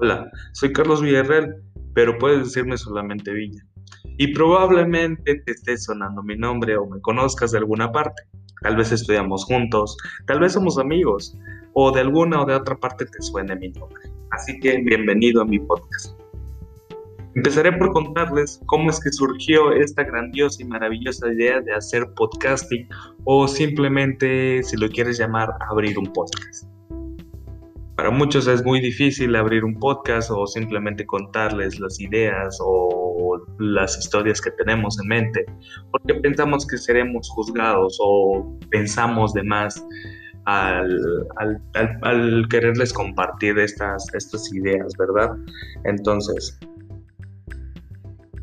Hola, soy Carlos Villarreal, pero puedes decirme solamente Villa. Y probablemente te esté sonando mi nombre o me conozcas de alguna parte. Tal vez estudiamos juntos, tal vez somos amigos, o de alguna o de otra parte te suene mi nombre. Así que bienvenido a mi podcast. Empezaré por contarles cómo es que surgió esta grandiosa y maravillosa idea de hacer podcasting o simplemente, si lo quieres llamar, abrir un podcast. Para muchos es muy difícil abrir un podcast o simplemente contarles las ideas o las historias que tenemos en mente, porque pensamos que seremos juzgados o pensamos de más al, quererles compartir estas, estas ideas, ¿verdad? Entonces,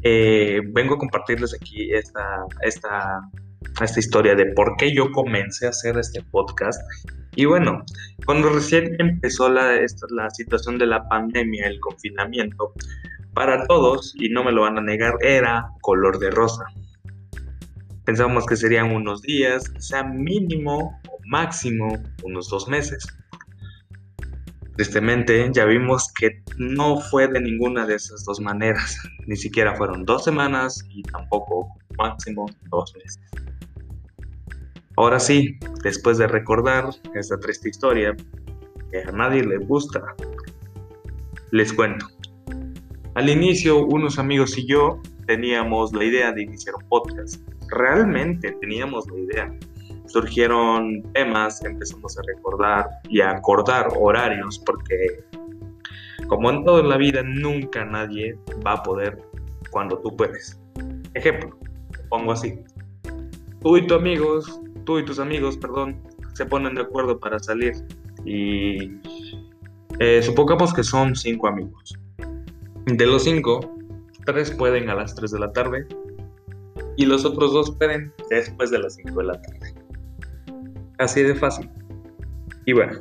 eh, vengo a compartirles aquí esta, esta, esta historia de por qué yo comencé a hacer este podcast y bueno, cuando recién empezó la, la situación de la pandemia, el confinamiento, para todos, y no me lo van a negar, era color de rosa. Pensábamos que serían unos días, sea mínimo o máximo unos dos meses. Tristemente, ya vimos que no fue de ninguna de esas dos maneras. Ni siquiera fueron dos semanas y tampoco máximo dos meses. Ahora sí, después de recordar esta triste historia que a nadie le gusta, les cuento. Al inicio, unos amigos y yo teníamos la idea de iniciar un podcast. Realmente teníamos la idea. Surgieron temas, empezamos a recordar y a acordar horarios porque como en toda la vida nunca nadie va a poder cuando tú puedes. Ejemplo, pongo así. Tú y tus amigos tú y tus amigos, perdón, se ponen de acuerdo para salir y eh, supongamos que son cinco amigos. De los cinco, tres pueden a las 3 de la tarde y los otros dos pueden después de las 5 de la tarde. Así de fácil. Y bueno,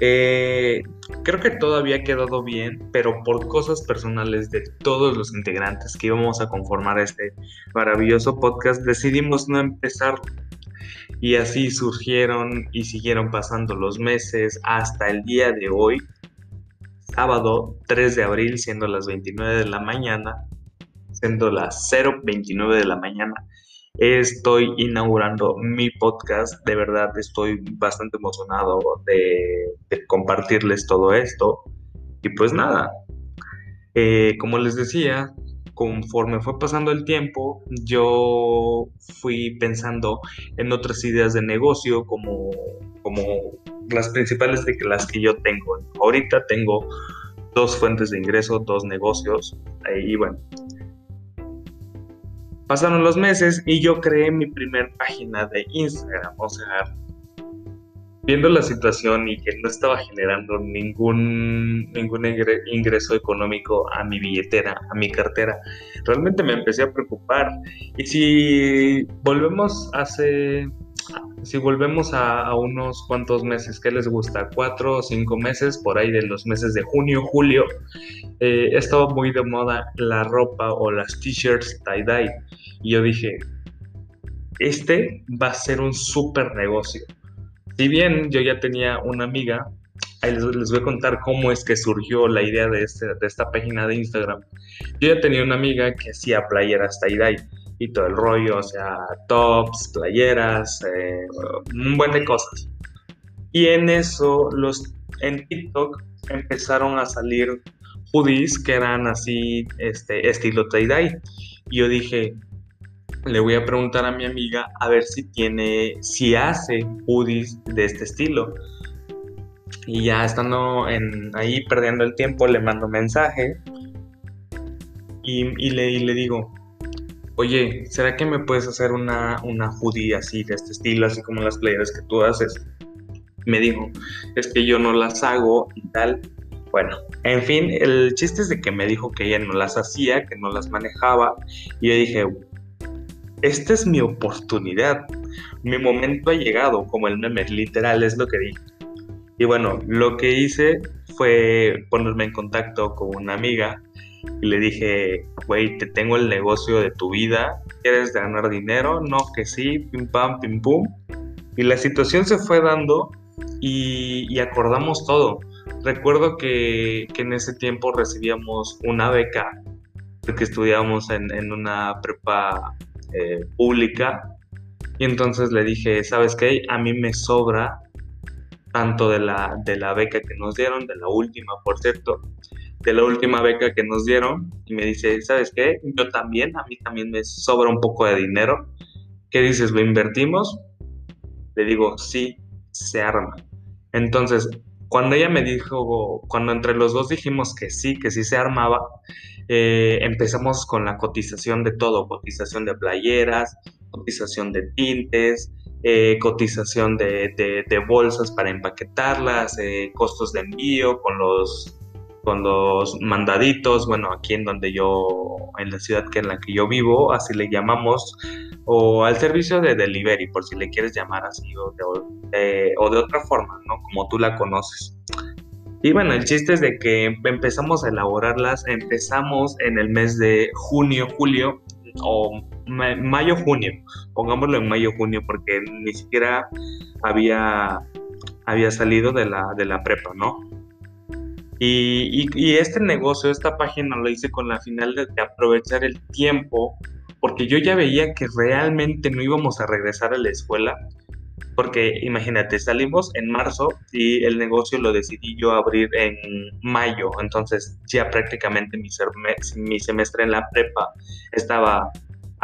eh, creo que todo había quedado bien, pero por cosas personales de todos los integrantes que íbamos a conformar este maravilloso podcast, decidimos no empezar. Y así surgieron y siguieron pasando los meses hasta el día de hoy, sábado 3 de abril, siendo las 29 de la mañana, siendo las 0.29 de la mañana estoy inaugurando mi podcast. De verdad estoy bastante emocionado de, compartirles todo esto. Y pues nada, eh, como les decía, conforme fue pasando el tiempo, yo fui pensando en otras ideas de negocio como, como las principales de las que yo tengo. Ahorita tengo dos fuentes de ingreso, dos negocios eh, y bueno, Pasaron los meses y yo creé mi primer página de Instagram. O sea, viendo la situación y que no estaba generando ningún, ingreso económico a mi billetera, a mi cartera, realmente me empecé a preocupar. Y si volvemos hace, si volvemos a, unos cuantos meses, ¿qué les gusta? Cuatro o cinco meses, por ahí de los meses de junio, julio, eh, estaba muy de moda la ropa o las t-shirts tie-dye. Y yo dije, este va a ser un súper negocio. Si bien yo ya tenía una amiga, ahí les, voy a contar cómo es que surgió la idea de, este, de esta página de Instagram. Yo ya tenía una amiga que hacía playeras tie-dye y todo el rollo, o sea, tops, playeras, eh, un buen de cosas. Y en eso, los, en TikTok empezaron a salir hoodies que eran así, este, estilo tie-dye. Y yo dije, le voy a preguntar a mi amiga a ver si tiene, si hace hoodies de este estilo. Y ya estando en, ahí perdiendo el tiempo, le mando mensaje y, le, le, digo, oye, ¿será que me puedes hacer una, una hoodie así, de este estilo, así como las playeras que tú haces? Me dijo, es que yo no las hago y tal. Bueno, en fin, el chiste es de que me dijo que ella no las hacía, que no las manejaba. Y yo dije, esta es mi oportunidad, mi momento ha llegado, como el meme, literal es lo que dije. Y bueno, lo que hice fue ponerme en contacto con una amiga y le dije, güey, te tengo el negocio de tu vida, ¿quieres ganar dinero? No, que sí, pim pam, pim pum. Y la situación se fue dando y, y acordamos todo. recuerdo que, en ese tiempo recibíamos una beca, porque estudiábamos en, una prepa eh, pública, y entonces le dije, ¿sabes qué? A mí me sobra tanto de la, de la beca que nos dieron, de la última, por cierto, de la última beca que nos dieron, y me dice, ¿sabes qué? Yo también, a mí también me sobra un poco de dinero. ¿Qué dices? ¿Lo invertimos? Le digo, sí, se arma. Entonces, cuando ella me dijo, cuando entre los dos dijimos que sí, que sí se armaba, eh, empezamos con la cotización de todo, cotización de playeras, cotización de tintes, eh, cotización de, bolsas para empaquetarlas, eh, costos de envío con los, con los mandaditos, bueno, aquí en donde yo, en la ciudad que en la que yo vivo, así le llamamos, o al servicio de delivery, por si le quieres llamar así, o de, o de otra forma, ¿no? Como tú la conoces. Y bueno, el chiste es de que empezamos a elaborarlas, empezamos en el mes de junio, julio, o mayo, junio, pongámoslo en mayo, junio, porque ni siquiera había, había salido de la, de la prepa, ¿no? Y, y, este negocio, esta página lo hice con la final de, aprovechar el tiempo, porque yo ya veía que realmente no íbamos a regresar a la escuela, porque imagínate, salimos en marzo y el negocio lo decidí yo abrir en mayo, entonces ya prácticamente mi, semestre en la prepa estaba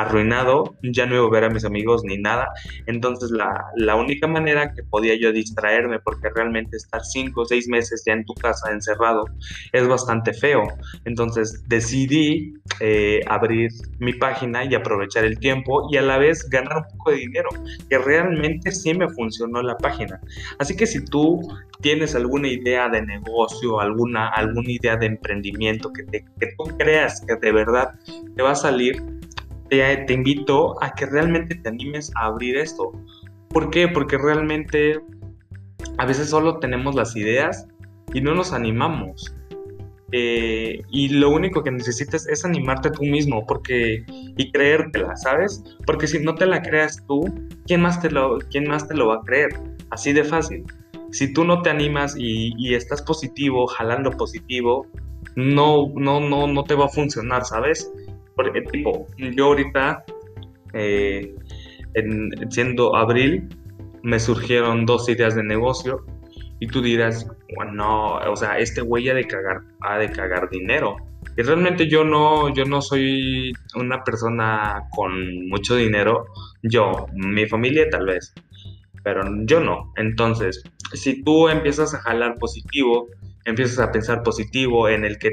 arruinado, ya no iba a ver a mis amigos ni nada. Entonces la, la, única manera que podía yo distraerme, porque realmente estar cinco o seis meses ya en tu casa encerrado es bastante feo. Entonces decidí eh, abrir mi página y aprovechar el tiempo y a la vez ganar un poco de dinero, que realmente sí me funcionó la página. Así que si tú tienes alguna idea de negocio, alguna, alguna idea de emprendimiento que, que tú creas que de verdad te va a salir, te, invito a que realmente te animes a abrir esto. ¿Por qué? Porque realmente a veces solo tenemos las ideas y no nos animamos. Eh, y lo único que necesitas es animarte tú mismo porque y creértela, ¿sabes? Porque si no te la creas tú, ¿quién más te lo, quién más te lo va a creer? Así de fácil. Si tú no te animas y, y estás positivo, jalando positivo, no, no, no, no te va a funcionar, ¿sabes? Porque, tipo, yo ahorita, eh, siendo abril, me surgieron dos ideas de negocio y tú dirás, bueno, o sea, este güey ha de cagar, ha de cagar dinero. Y realmente yo no, yo no soy una persona con mucho dinero. Yo, mi familia tal vez, pero yo no. Entonces, si tú empiezas a jalar positivo, empiezas a pensar positivo, en el que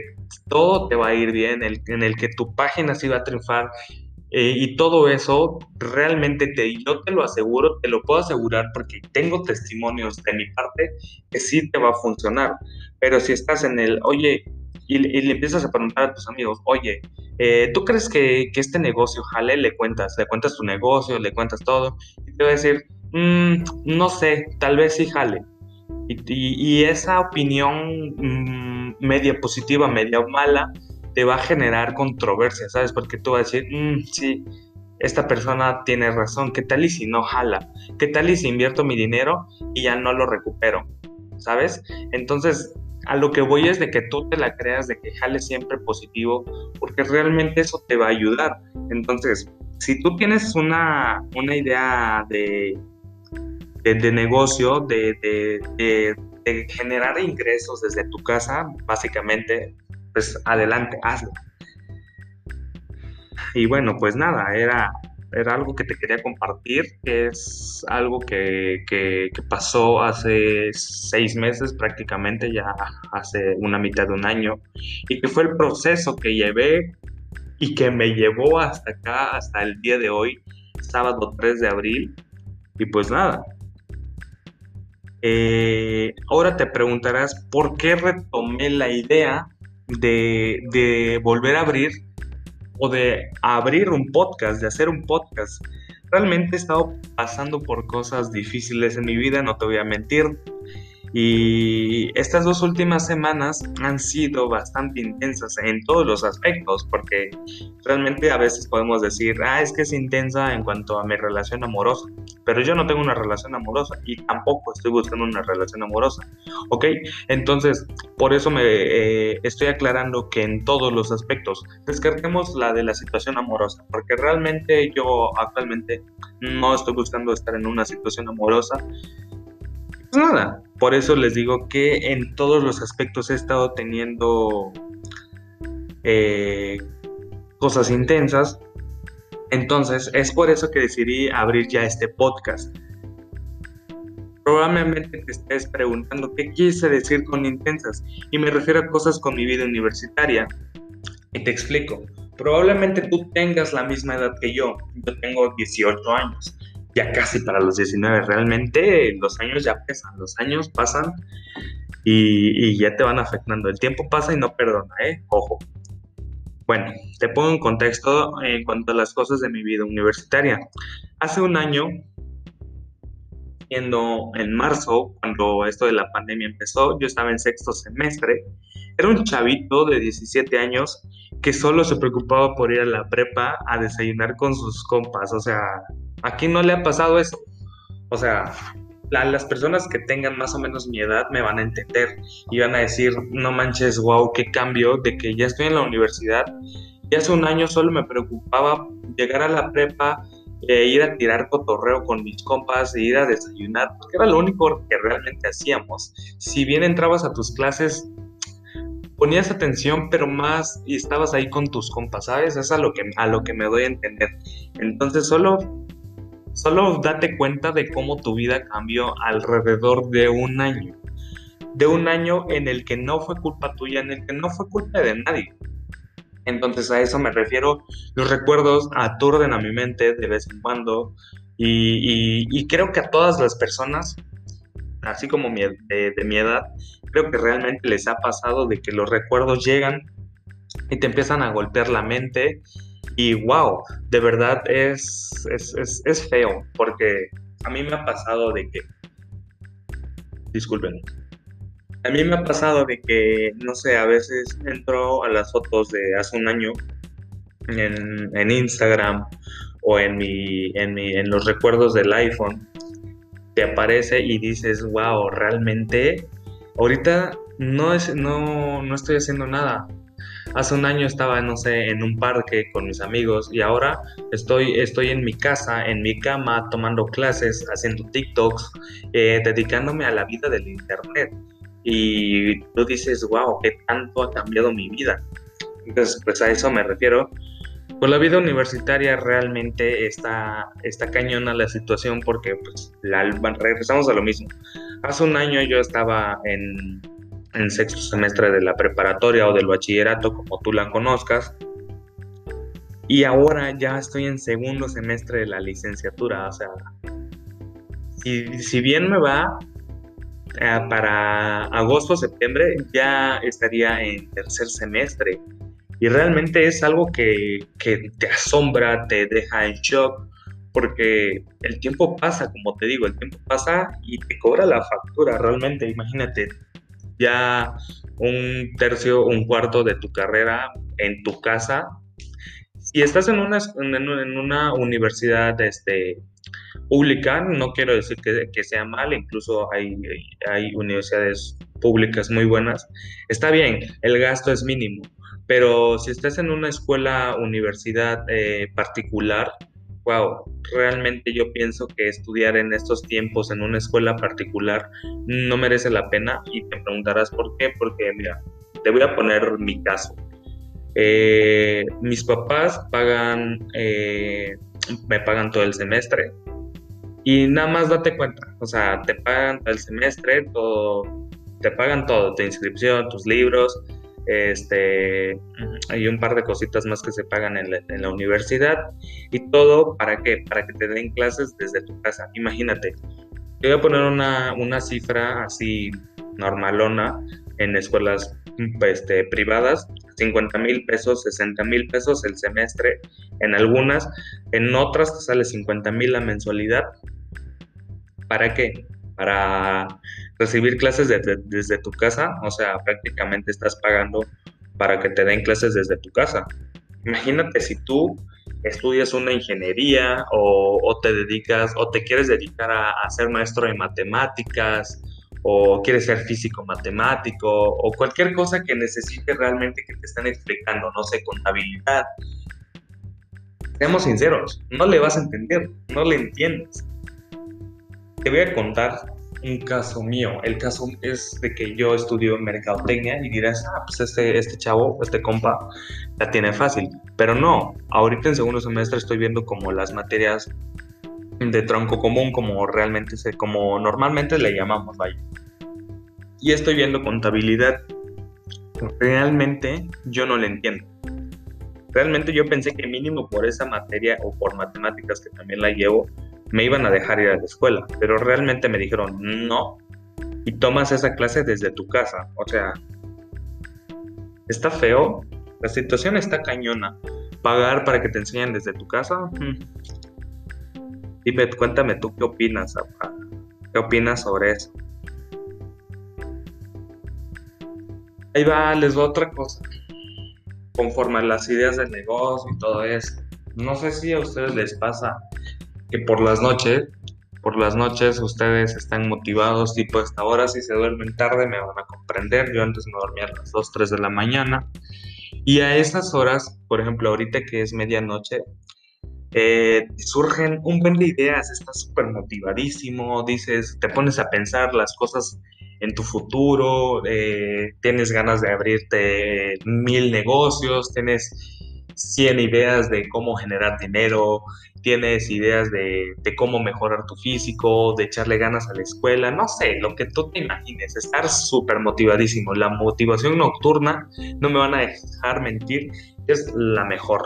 todo te va a ir bien, en el que tu página sí va a triunfar. Eh, y todo eso, realmente te, yo te lo aseguro, te lo puedo asegurar porque tengo testimonios de mi parte que sí te va a funcionar. Pero si estás en el, oye, y, le empiezas a preguntar a tus amigos, oye, eh, ¿tú crees que, este negocio jale? Le cuentas, le cuentas tu negocio, le cuentas todo, y te va a decir, mm, no sé, tal vez sí jale. Y, esa opinión mm, media positiva, media mala, te va a generar controversia, ¿sabes? Porque tú vas a decir, mm, sí, esta persona tiene razón, ¿qué tal y si no jala? ¿Qué tal y si invierto mi dinero y ya no lo recupero? ¿Sabes? Entonces, a lo que voy es de que tú te la creas, de que jale siempre positivo, porque realmente eso te va a ayudar. Entonces, si tú tienes una, una idea de de, negocio, de, generar ingresos desde tu casa, básicamente, pues adelante, hazlo. Y bueno, pues nada, era, era algo que te quería compartir, es algo que, que, pasó hace seis meses prácticamente, ya hace una mitad de un año, y que fue el proceso que llevé y que me llevó hasta acá, hasta el día de hoy, sábado 3 de abril. Y pues nada, eh, ahora te preguntarás por qué retomé la idea de, volver a abrir o de abrir un podcast, de hacer un podcast. Realmente he estado pasando por cosas difíciles en mi vida, no te voy a mentir. Y estas dos últimas semanas han sido bastante intensas en todos los aspectos, porque realmente a veces podemos decir, ah, es que es intensa en cuanto a mi relación amorosa, pero yo no tengo una relación amorosa y tampoco estoy buscando una relación amorosa, ¿ok? Entonces, por eso me eh, estoy aclarando que en todos los aspectos descartemos la de la situación amorosa, porque realmente yo actualmente no estoy buscando estar en una situación amorosa. Pues nada, por eso les digo que en todos los aspectos he estado teniendo eh, cosas intensas. Entonces, es por eso que decidí abrir ya este podcast. Probablemente te estés preguntando qué quise decir con intensas y me refiero a cosas con mi vida universitaria. Y te explico. Probablemente tú tengas la misma edad que yo. Yo tengo 18 años. Ya casi para los 19. Realmente los años ya pesan. Los años pasan y, y ya te van afectando. El tiempo pasa y no perdona, ¿eh? Ojo. Bueno, te pongo en contexto en cuanto a las cosas de mi vida universitaria. Hace un año, siendo en marzo, cuando esto de la pandemia empezó, yo estaba en sexto semestre. Era un chavito de 17 años que solo se preocupaba por ir a la prepa a desayunar con sus compas. O sea, ¿a quién no le ha pasado eso? O sea, las personas que tengan más o menos mi edad me van a entender y van a decir, no manches, wow, qué cambio de que ya estoy en la universidad y hace un año solo me preocupaba llegar a la prepa, e ir a tirar cotorreo con mis compas, e ir a desayunar, porque era lo único que realmente hacíamos. Si bien entrabas a tus clases, ponías atención, pero más y estabas ahí con tus compas, ¿sabes? Es a lo que, a lo que me doy a entender. Entonces solo Solo date cuenta de cómo tu vida cambió alrededor de un año. De un año en el que no fue culpa tuya, en el que no fue culpa de nadie. Entonces a eso me refiero. Los recuerdos aturden a mi mente de vez en cuando. Y, creo que a todas las personas, así como de, de mi edad, creo que realmente les ha pasado de que los recuerdos llegan y te empiezan a golpear la mente y wow, de verdad es, es, feo, porque a mí me ha pasado de que, disculpen, a mí me ha pasado de que, no sé, a veces entro a las fotos de hace un año en, Instagram o en, mi, en, mi, en los recuerdos del iPhone, te aparece y dices, wow, realmente, ahorita no, es, no, no estoy haciendo nada, Hace un año estaba, no sé, en un parque con mis amigos y ahora estoy, estoy en mi casa, en mi cama, tomando clases, haciendo TikToks, eh, dedicándome a la vida del Internet. Y tú dices, wow, qué tanto ha cambiado mi vida. Entonces, pues a eso me refiero. Pues la vida universitaria realmente está, está cañona la situación porque pues, la, regresamos a lo mismo. Hace un año yo estaba en, en sexto semestre de la preparatoria o del bachillerato, como tú la conozcas. Y ahora ya estoy en segundo semestre de la licenciatura. O sea, si, si bien me va, eh, para agosto, septiembre, ya estaría en tercer semestre. Y realmente es algo que, que te asombra, te deja en shock, porque el tiempo pasa, como te digo, el tiempo pasa y te cobra la factura, realmente, imagínate, ya un tercio, un cuarto de tu carrera en tu casa. Si estás en una, en una universidad este, pública, no quiero decir que, sea mal, incluso hay, hay universidades públicas muy buenas, está bien, el gasto es mínimo, pero si estás en una escuela, universidad eh, particular, wow, realmente yo pienso que estudiar en estos tiempos en una escuela particular no merece la pena y te preguntarás por qué, porque mira, te voy a poner mi caso. Eh, mis papás pagan, eh, me pagan todo el semestre y nada más date cuenta, o sea, te pagan todo el semestre, todo, te pagan todo, tu inscripción, tus libros, este, hay un par de cositas más que se pagan en la, universidad y todo para qué, para que te den clases desde tu casa. Imagínate, te voy a poner una, una cifra así normalona en escuelas este, privadas, 50 mil pesos, 60 mil pesos el semestre en algunas, en otras te sale 50 mil la mensualidad. ¿Para qué? Para recibir clases desde tu casa, o sea, prácticamente estás pagando para que te den clases desde tu casa. Imagínate si tú estudias una ingeniería o, te dedicas o te quieres dedicar a, ser maestro de matemáticas o quieres ser físico matemático o cualquier cosa que necesite realmente que te estén explicando, no sé, contabilidad. Seamos sinceros, no le vas a entender, no le entiendes. Te voy a contar un caso mío. El caso es de que yo estudio mercadotecnia y dirás, ah, pues este, este chavo, este compa, la tiene fácil. Pero no, ahorita en segundo semestre estoy viendo como las materias de tronco común, como realmente, se, como normalmente le llamamos, vaya. Y estoy viendo contabilidad. Realmente yo no le entiendo. Realmente yo pensé que mínimo por esa materia o por matemáticas que también la llevo, me iban a dejar ir a la escuela, pero realmente me dijeron no y tomas esa clase desde tu casa. O sea, está feo, la situación está cañona. Pagar para que te enseñen desde tu casa. Mm. Dime, cuéntame tú qué opinas, ¿Qué opinas sobre eso? Ahí va, les va otra cosa. Conforme a las ideas del negocio y todo eso. No sé si a ustedes les pasa que por las noches, por las noches ustedes están motivados, tipo esta hora, si se duermen tarde me van a comprender, yo antes me dormía a las 2, 3 de la mañana, y a esas horas, por ejemplo, ahorita que es medianoche, eh, surgen un buen de ideas, estás súper motivadísimo, dices, te pones a pensar las cosas en tu futuro, eh, tienes ganas de abrirte mil negocios, tienes 100 ideas de cómo generar dinero, tienes ideas de, cómo mejorar tu físico, de echarle ganas a la escuela, no sé, lo que tú te imagines, estar súper motivadísimo. La motivación nocturna, no me van a dejar mentir, es la mejor.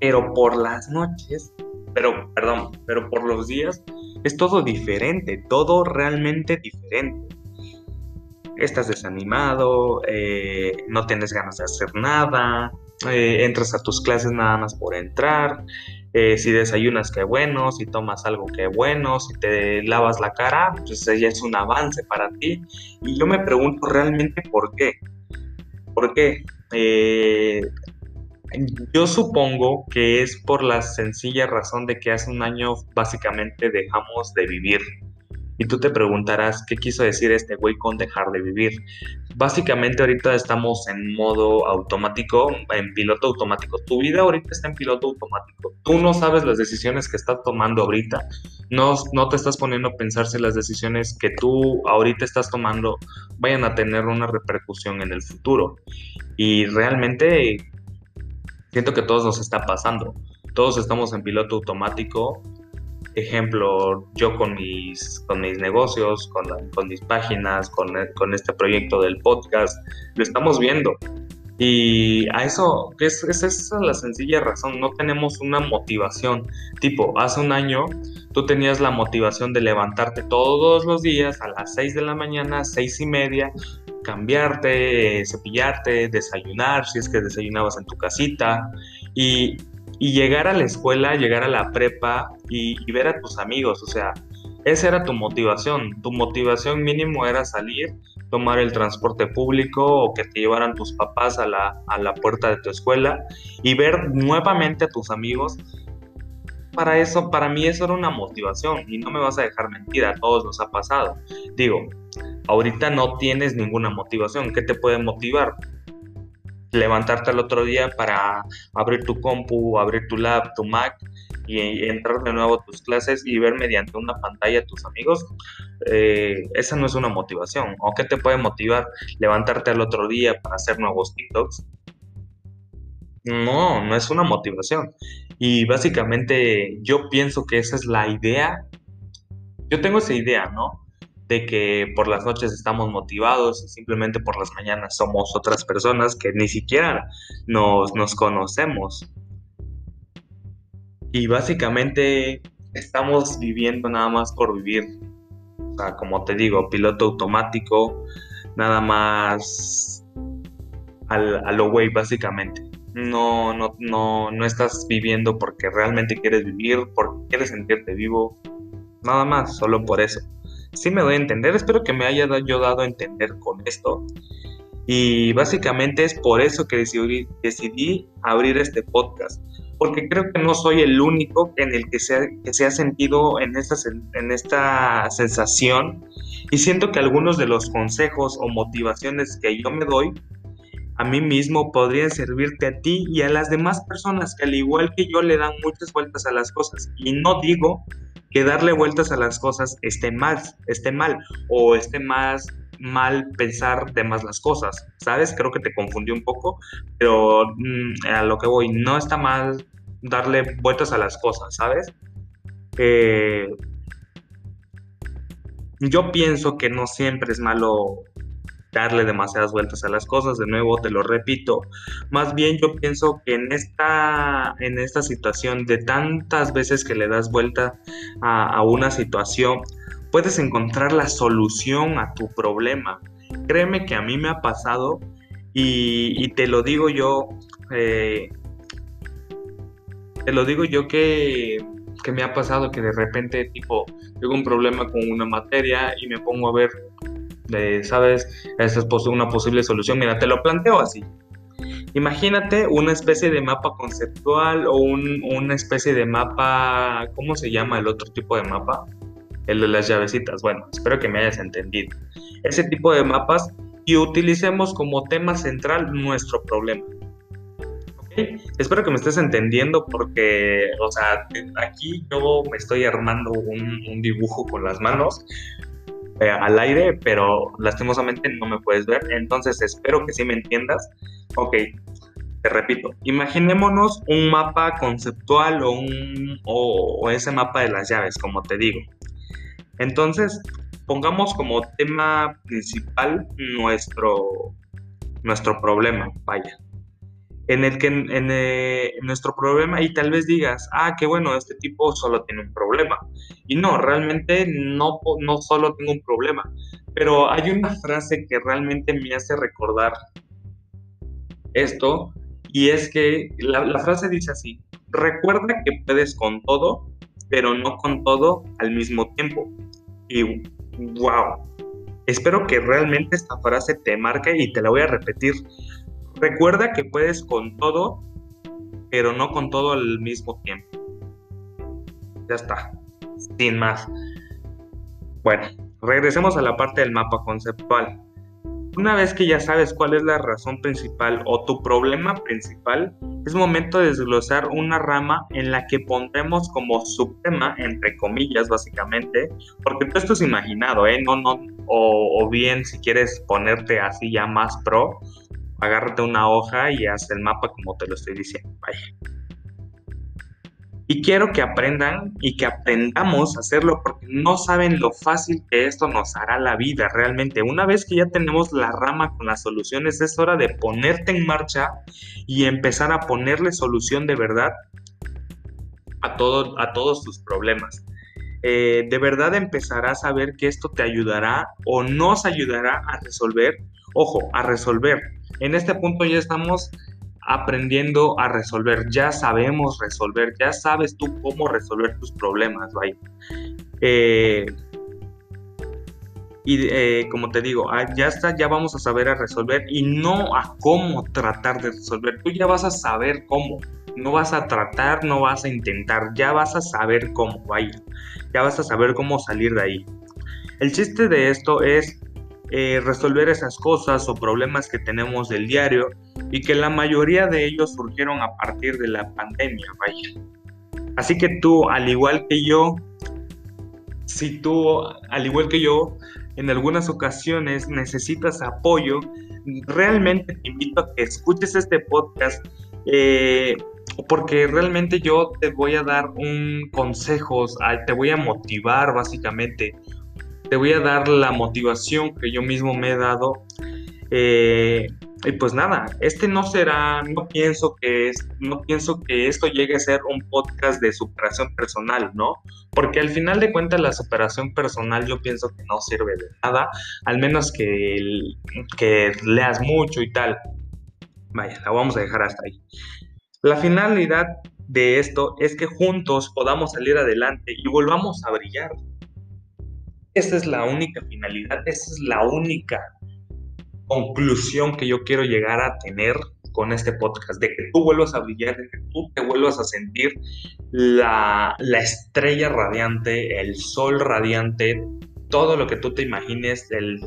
Pero por las noches, pero, perdón, pero por los días, es todo diferente, todo realmente diferente. Estás desanimado, eh, no tienes ganas de hacer nada, eh, entras a tus clases nada más por entrar, eh, si desayunas, qué bueno, si tomas algo, qué bueno, si te lavas la cara, pues ya es un avance para ti. Y yo me pregunto realmente por qué. ¿Por qué? Eh, yo supongo que es por la sencilla razón de que hace un año básicamente dejamos de vivir. Y tú te preguntarás qué quiso decir este güey con dejar de vivir. Básicamente ahorita estamos en modo automático, en piloto automático. Tu vida ahorita está en piloto automático. Tú no sabes las decisiones que estás tomando ahorita. No, no te estás poniendo a pensar si las decisiones que tú ahorita estás tomando vayan a tener una repercusión en el futuro. Y realmente siento que todos nos está pasando. Todos estamos en piloto automático ejemplo, yo con mis, con mis negocios, con, con mis páginas, con, con, este proyecto del podcast, lo estamos viendo. Y a eso, es, es esa la sencilla razón, no tenemos una motivación. Tipo, hace un año tú tenías la motivación de levantarte todos los días a las 6 de la mañana, seis y media, cambiarte, cepillarte, desayunar, si es que desayunabas en tu casita, y y llegar a la escuela, llegar a la prepa y, ver a tus amigos, o sea, esa era tu motivación. Tu motivación mínimo era salir, tomar el transporte público o que te llevaran tus papás a la, a la puerta de tu escuela y ver nuevamente a tus amigos. Para eso, para mí eso era una motivación y no me vas a dejar mentir, a todos nos ha pasado. Digo, ahorita no tienes ninguna motivación, ¿qué te puede motivar? Levantarte al otro día para abrir tu compu, abrir tu lab, tu Mac y entrar de nuevo a tus clases y ver mediante una pantalla a tus amigos, eh, esa no es una motivación. ¿O qué te puede motivar? Levantarte al otro día para hacer nuevos TikToks. No, no es una motivación. Y básicamente yo pienso que esa es la idea. Yo tengo esa idea, ¿no? De que por las noches estamos motivados y simplemente por las mañanas somos otras personas que ni siquiera nos, nos conocemos. Y básicamente estamos viviendo nada más por vivir. O sea, como te digo, piloto automático, nada más a lo güey, básicamente. No, no, no, no estás viviendo porque realmente quieres vivir, porque quieres sentirte vivo. Nada más, solo por eso sí me doy a entender, espero que me haya yo dado a entender con esto. Y básicamente es por eso que decidí, abrir este podcast, porque creo que no soy el único en el que se, ha sentido en esta sensación y siento que algunos de los consejos o motivaciones que yo me doy a mí mismo podrían servirte a ti y a las demás personas que al igual que yo le dan muchas vueltas a las cosas. Y no digo que darle vueltas a las cosas esté mal, esté mal o esté más mal pensar de más las cosas, ¿sabes? Creo que te confundí un poco, pero mm, a lo que voy, no está mal darle vueltas a las cosas, ¿sabes? Eh, yo pienso que no siempre es malo darle demasiadas vueltas a las cosas, de nuevo te lo repito, más bien yo pienso que en esta, en esta situación de tantas veces que le das vuelta a, una situación, puedes encontrar la solución a tu problema. Créeme que a mí me ha pasado y, te lo digo yo, eh, te lo digo yo que, que me ha pasado que de repente tipo tengo un problema con una materia y me pongo a ver ¿sabes? Esa es una posible solución. Mira, te lo planteo así. Imagínate una especie de mapa conceptual o una especie de mapa, ¿cómo se llama el otro tipo de mapa? El de las llavecitas. Bueno, espero que me hayas entendido. Ese tipo de mapas y utilicemos como tema central nuestro problema. Espero que me estés entendiendo porque, o sea, aquí yo me estoy armando un dibujo con las manos, eh, al aire, pero lastimosamente no me puedes ver. Entonces espero que sí me entiendas. Ok, te repito, imaginémonos un mapa conceptual o, un, o, ese mapa de las llaves, como te digo. Entonces, pongamos como tema principal nuestro, nuestro problema, vaya en el que en, eh, nuestro problema y tal vez digas, ah, qué bueno, este tipo solo tiene un problema. Y no, realmente no, no solo tengo un problema, pero hay una frase que realmente me hace recordar esto y es que la, la frase dice así, recuerda que puedes con todo, pero no con todo al mismo tiempo. Y wow, espero que realmente esta frase te marque y te la voy a repetir. Recuerda que puedes con todo, pero no con todo al mismo tiempo. Ya está, sin más. Bueno, regresemos a la parte del mapa conceptual. Una vez que ya sabes cuál es la razón principal o tu problema principal, es momento de desglosar una rama en la que pondremos como subtema, entre comillas, básicamente, porque todo esto es imaginado, ¿eh? No, no, o, o bien si quieres ponerte así ya más pro, agárrate una hoja y haz el mapa como te lo estoy diciendo. Vaya. Y quiero que aprendan y que aprendamos a hacerlo porque no saben lo fácil que esto nos hará la vida realmente. Una vez que ya tenemos la rama con las soluciones, es hora de ponerte en marcha y empezar a ponerle solución de verdad a, todo, a todos tus problemas. Eh, de verdad empezarás a ver que esto te ayudará o nos ayudará a resolver, ojo, a resolver, en este punto ya estamos aprendiendo a resolver, ya sabemos resolver, ya sabes tú cómo resolver tus problemas, vaya. Eh, y eh, como te digo, ah, ya está, ya vamos a saber a resolver y no a cómo tratar de resolver. Tú ya vas a saber cómo. No vas a tratar, no vas a intentar, ya vas a saber cómo, vaya. Ya vas a saber cómo salir de ahí. El chiste de esto es eh, resolver esas cosas o problemas que tenemos del diario y que la mayoría de ellos surgieron a partir de la pandemia, vaya. Así que tú, al igual que yo, si tú, al igual que yo, en algunas ocasiones necesitas apoyo, realmente te invito a que escuches este podcast eh, porque realmente yo te voy a dar un consejo, te voy a motivar básicamente te voy a dar la motivación que yo mismo me he dado. Eh, y pues nada, este no será, no pienso que es, no pienso que esto llegue a ser un podcast de superación personal, ¿no? Porque al final de cuentas la superación personal yo pienso que no sirve de nada, al menos que, que leas mucho y tal. Vaya, la vamos a dejar hasta ahí. La finalidad de esto es que juntos podamos salir adelante y volvamos a brillar. Esa es la única finalidad, esa es la única conclusión que yo quiero llegar a tener con este podcast, de que tú vuelvas a brillar, de que tú te vuelvas a sentir la, la estrella radiante, el sol radiante, todo lo que tú te imagines, el,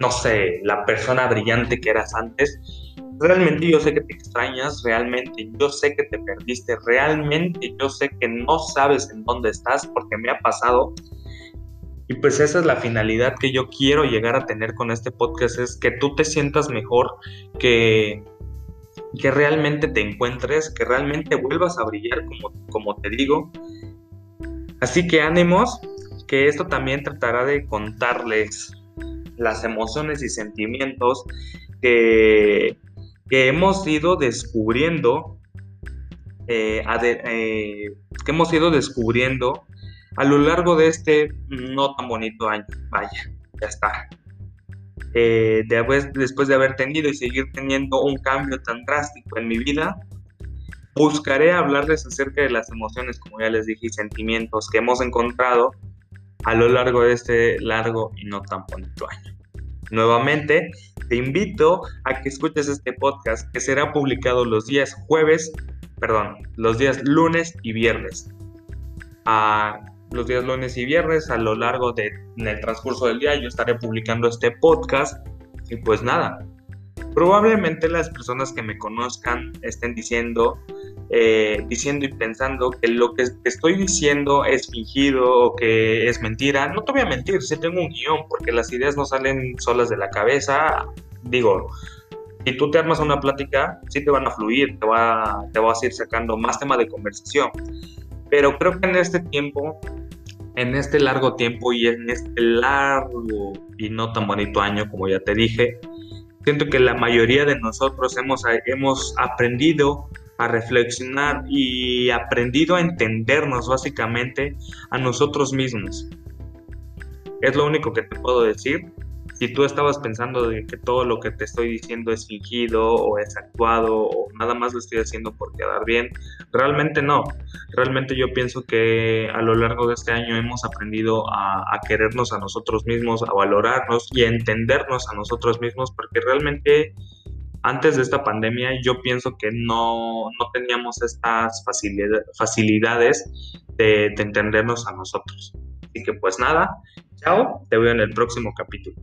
no sé, la persona brillante que eras antes. Realmente yo sé que te extrañas, realmente yo sé que te perdiste, realmente yo sé que no sabes en dónde estás porque me ha pasado. Y pues esa es la finalidad que yo quiero llegar a tener con este podcast, es que tú te sientas mejor, que, que realmente te encuentres, que realmente vuelvas a brillar como, como te digo. Así que ánimos, que esto también tratará de contarles las emociones y sentimientos que, que hemos ido descubriendo, eh, eh, que hemos ido descubriendo a lo largo de este no tan bonito año. Vaya, ya está. Eh, después de haber tenido y seguir teniendo un cambio tan drástico en mi vida, buscaré hablarles acerca de las emociones, como ya les dije, y sentimientos que hemos encontrado a lo largo de este largo y no tan bonito año. Nuevamente, te invito a que escuches este podcast que será publicado los días jueves, perdón, los días lunes y viernes. A los días lunes y viernes a lo largo del transcurso del día yo estaré publicando este podcast y pues nada, probablemente las personas que me conozcan estén diciendo, eh, diciendo y pensando que lo que estoy diciendo es fingido o que es mentira. No te voy a mentir, sí tengo un guion, porque las ideas no salen solas de la cabeza. Digo, si tú te armas una plática, sí te van a fluir, te, va, te vas a ir sacando más tema de conversación. Pero creo que en este tiempo, en este largo tiempo y en este largo y no tan bonito año, como ya te dije, siento que la mayoría de nosotros hemos, hemos aprendido a reflexionar y aprendido a entendernos básicamente a nosotros mismos. Es lo único que te puedo decir si tú estabas pensando de que todo lo que te estoy diciendo es fingido o es actuado o nada más lo estoy haciendo por quedar bien, realmente no. Realmente yo pienso que a lo largo de este año hemos aprendido a, querernos a nosotros mismos, a valorarnos y a entendernos a nosotros mismos porque realmente antes de esta pandemia yo pienso que no, teníamos estas facilidades de entendernos a nosotros. Así que pues nada, chao, te veo en el próximo capítulo.